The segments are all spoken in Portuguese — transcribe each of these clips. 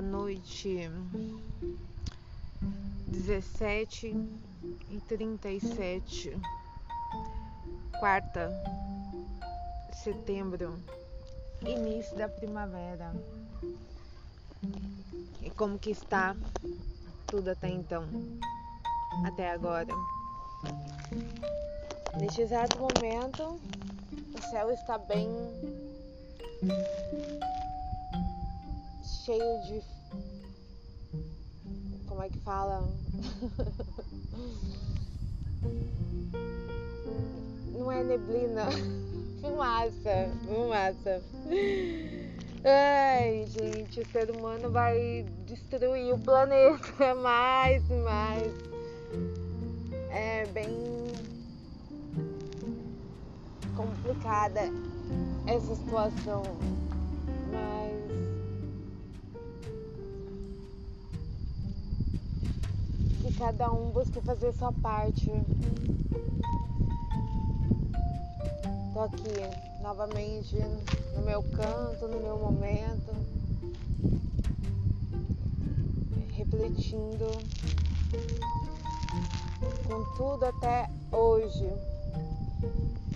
noite 17 e 37, quarta, setembro, início da primavera. E como que está tudo até então, até agora? Neste exato momento, o céu está bem cheio de. Como é que fala? Não é neblina, fumaça, fumaça. Ai, gente, o ser humano vai destruir o planeta mais mais. É bem complicada essa situação, mas cada um busque fazer sua parte. Tô aqui novamente no meu canto, no meu momento, refletindo com tudo até hoje.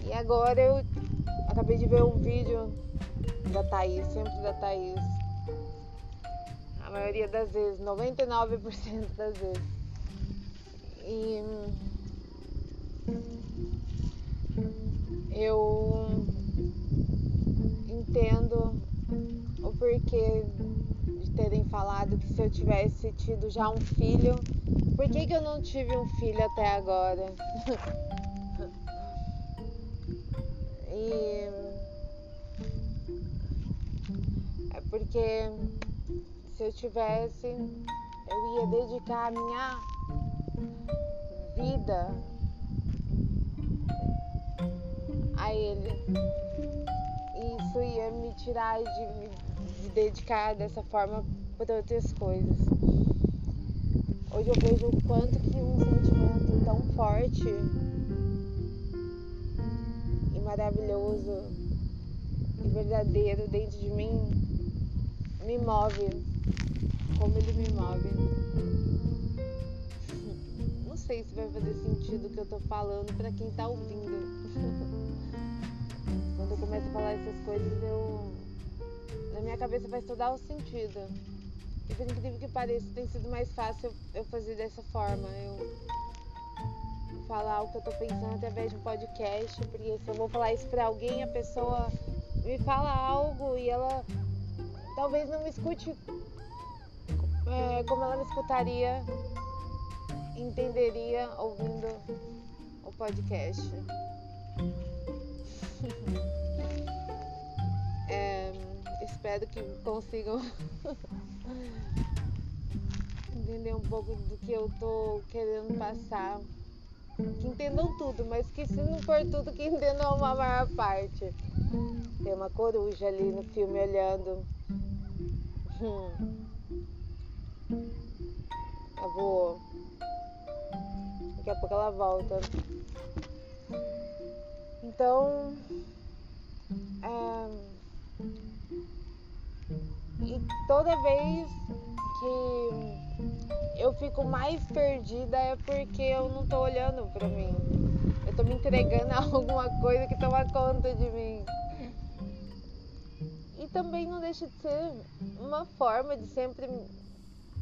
E agora eu acabei de ver um vídeo da Thaís, sempre da Thaís. A maioria das vezes, 99% das vezes. E eu entendo o porquê de terem falado que se eu tivesse tido já um filho, por que, que eu não tive um filho até agora? E é porque se eu tivesse, eu ia dedicar a minha vida a ele. E isso ia me tirar de me de dedicar dessa forma para outras coisas. Hoje eu vejo o quanto que um sentimento tão forte maravilhoso e verdadeiro dentro de mim me move como ele me move. Sei se vai fazer sentido o que eu tô falando para quem tá ouvindo. Quando eu começo a falar essas coisas, eu na minha cabeça faz o sentido. E por incrível que pareça, tem sido mais fácil eu fazer dessa forma. Eu falar o que eu tô pensando através de um podcast, porque se eu vou falar isso pra alguém, a pessoa me fala algo e ela talvez não me escute é, como ela me escutaria, entenderia ouvindo o podcast. é, espero que consigam entender um pouco do que eu tô querendo passar que entendam tudo, mas que se não for tudo, que entendam uma maior parte. Tem uma coruja ali no filme olhando. Hum. Voou. Daqui a pouco ela volta. Então. É... E toda vez que eu fico mais perdida é porque eu não tô olhando pra mim. Eu tô me entregando a alguma coisa que toma conta de mim. E também não deixa de ser uma forma de sempre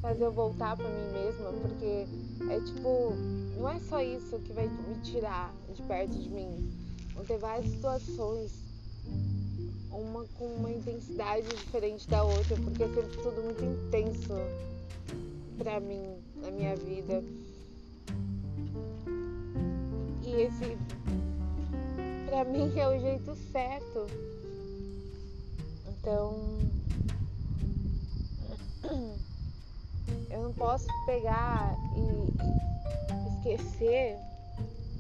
fazer eu voltar para mim mesma, porque é tipo, não é só isso que vai me tirar de perto de mim. Vão ter várias situações uma com uma intensidade diferente da outra, porque é sempre tudo muito intenso para mim na minha vida. E esse para mim é o jeito certo. Então não posso pegar e esquecer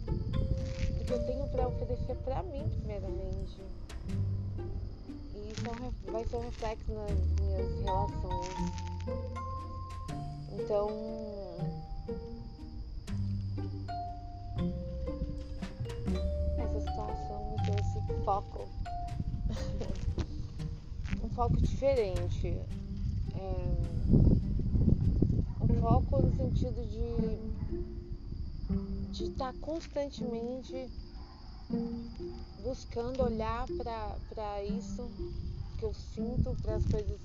do que eu tenho para oferecer para mim primeiramente isso vai ser um reflexo nas minhas relações. Então. Essa situação me esse foco. um foco diferente. É, foco no sentido de de estar tá constantemente buscando olhar para isso que eu sinto, para as coisas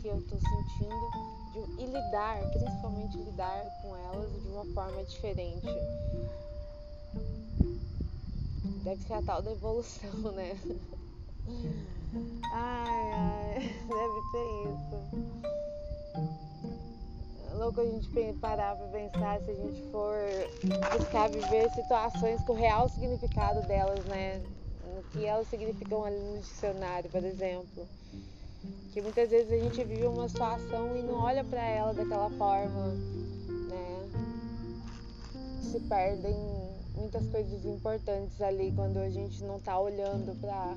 que eu estou sentindo de, e lidar, principalmente lidar com elas de uma forma diferente. Deve ser a tal da evolução, né? Ai, ai, deve ser isso. Louco a gente parar pra pensar se a gente for buscar viver situações com o real significado delas, né? O que elas significam ali no dicionário, por exemplo. Que muitas vezes a gente vive uma situação e não olha para ela daquela forma, né? Se perdem muitas coisas importantes ali quando a gente não tá olhando para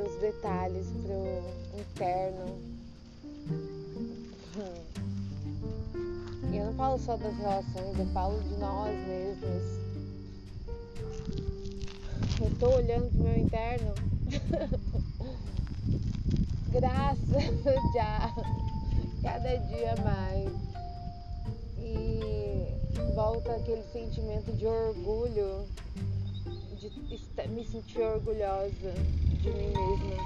os detalhes, pro interno. E eu não falo só das relações, eu falo de nós mesmos. Eu tô olhando pro meu interno. Graças já. Cada dia mais. E volta aquele sentimento de orgulho, de me sentir orgulhosa de mim mesma,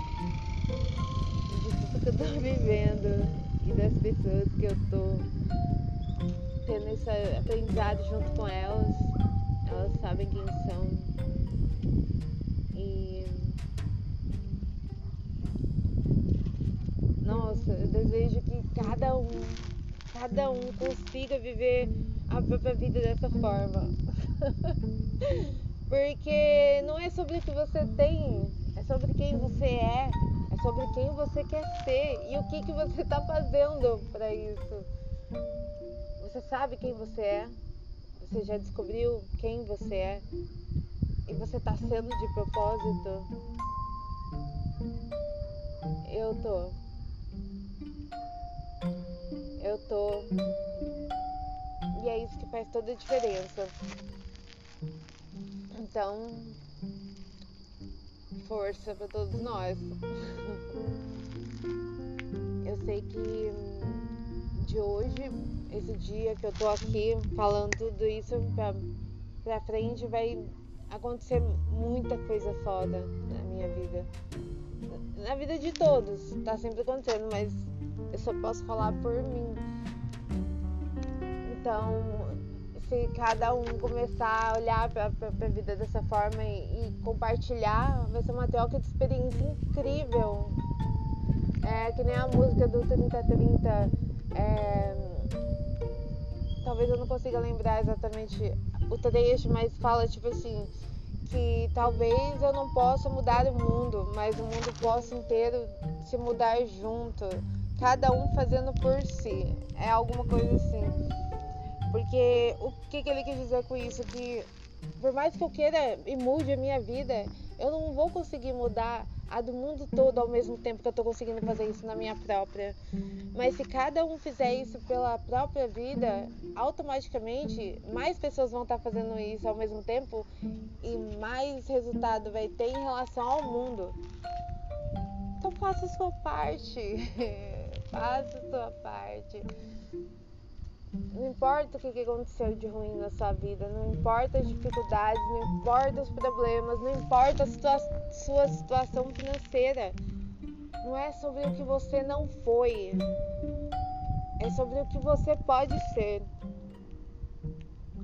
de tudo que eu tô vivendo e das pessoas que eu tô tendo esse aprendizado junto com elas. Elas sabem quem são. E. Nossa, eu desejo que cada um, cada um consiga viver a própria vida dessa forma. Porque não é sobre o que você tem, é sobre quem você é, é sobre quem você quer ser e o que, que você está fazendo para isso. Você sabe quem você é, você já descobriu quem você é e você está sendo de propósito. Eu tô. Eu tô. E é isso que faz toda a diferença. Então, força para todos nós. Eu sei que de hoje, esse dia que eu tô aqui falando tudo isso pra frente, vai acontecer muita coisa foda na minha vida. Na vida de todos, tá sempre acontecendo, mas eu só posso falar por mim. Então, se cada um começar a olhar para a vida dessa forma e, e, compartilhar, vai ser uma troca de experiência incrível. É que nem a música do 3030. É, talvez eu não consiga lembrar exatamente o trecho, mas fala tipo assim que talvez eu não possa mudar o mundo, mas o mundo possa inteiro se mudar junto, cada um fazendo por si. É alguma coisa assim. Porque o que, que ele quis dizer com isso? Que por mais que eu queira e mude a minha vida, eu não vou conseguir mudar a do mundo todo ao mesmo tempo que eu estou conseguindo fazer isso na minha própria. Mas se cada um fizer isso pela própria vida, automaticamente mais pessoas vão estar tá fazendo isso ao mesmo tempo e mais resultado vai ter em relação ao mundo. Então faça a sua parte. faça a sua parte. Não importa o que aconteceu de ruim na sua vida, não importa as dificuldades, não importa os problemas, não importa a situa sua situação financeira. Não é sobre o que você não foi, é sobre o que você pode ser.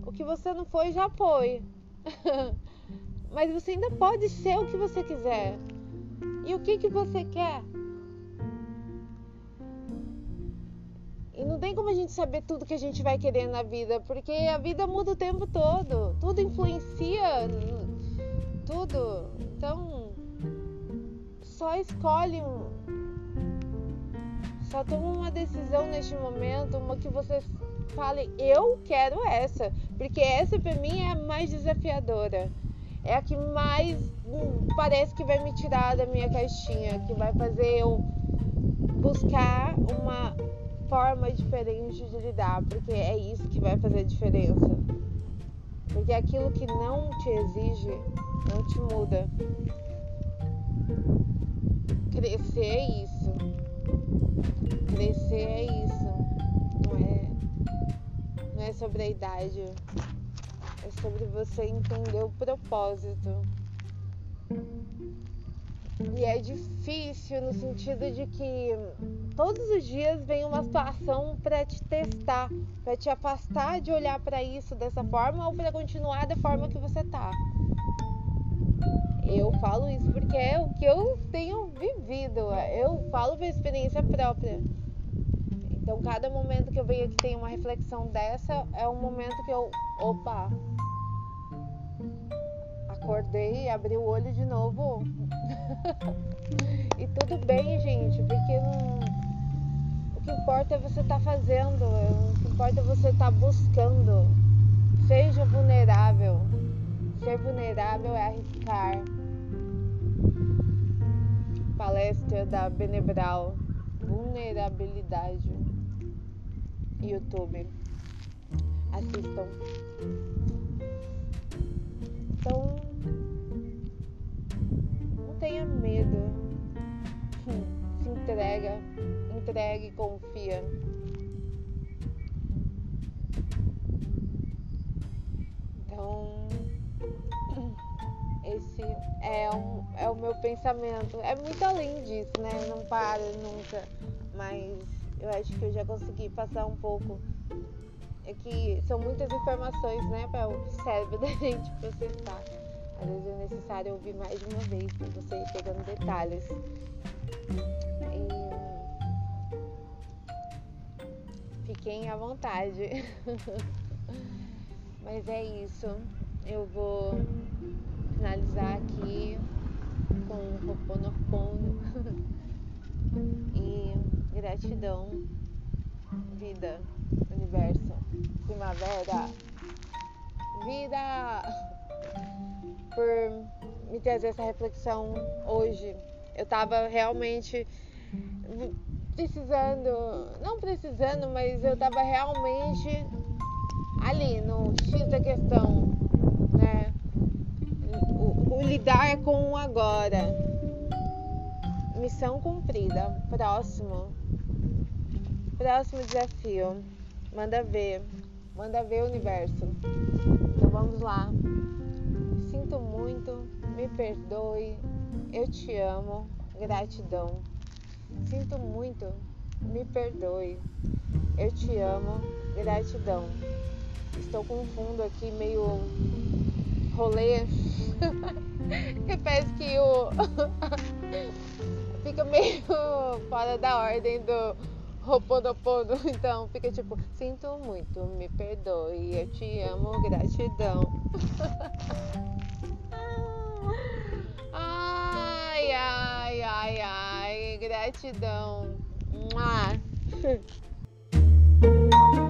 O que você não foi já foi. Mas você ainda pode ser o que você quiser. E o que, que você quer? Não tem como a gente saber tudo que a gente vai querer na vida, porque a vida muda o tempo todo. Tudo influencia. Tudo. Então, só escolhe um. Só toma uma decisão neste momento, uma que você fale, eu quero essa. Porque essa pra mim é a mais desafiadora. É a que mais hum, parece que vai me tirar da minha caixinha, que vai fazer eu buscar uma forma diferente de lidar, porque é isso que vai fazer a diferença. Porque aquilo que não te exige não te muda. Crescer é isso. Crescer é isso. Não é, não é sobre a idade. É sobre você entender o propósito. E é difícil no sentido de que todos os dias vem uma situação para te testar, para te afastar de olhar para isso dessa forma ou para continuar da forma que você tá. Eu falo isso porque é o que eu tenho vivido, eu falo por experiência própria. Então, cada momento que eu venho aqui tem uma reflexão dessa, é um momento que eu, opa, acordei, abri o olho de novo. E tudo bem, gente, porque não... o que importa é você estar tá fazendo, o que importa é você estar tá buscando. Seja vulnerável. Ser vulnerável é arriscar. Palestra da Benebral. Vulnerabilidade. YouTube. Assistam. Então, tenha medo. Se entrega, entregue, confia. Então, esse é, um, é o meu pensamento. É muito além disso, né? Não para nunca. Mas eu acho que eu já consegui passar um pouco. É que são muitas informações, né, para o cérebro da gente processar. Às vezes é necessário ouvir mais de uma vez para você ir pegando detalhes. E... Fiquem à vontade. Mas é isso. Eu vou finalizar aqui com o Ho'oponopono e gratidão, vida, universo, primavera, vida, por me trazer essa reflexão hoje. Eu tava realmente precisando, não precisando, mas eu tava realmente ali no X da questão, né? O, o lidar com o agora. Missão cumprida. Próximo. Próximo desafio. Manda ver. Manda ver o universo. Então vamos lá. Sinto muito. Me perdoe. Eu te amo. Gratidão. Sinto muito. Me perdoe. Eu te amo. Gratidão. Estou com um fundo aqui meio rolê. que parece que o. fica meio fora da ordem do Roponopono. Então fica tipo, sinto muito, me perdoe, eu te amo, gratidão. Ai, ai, ai, ai, gratidão. Mua.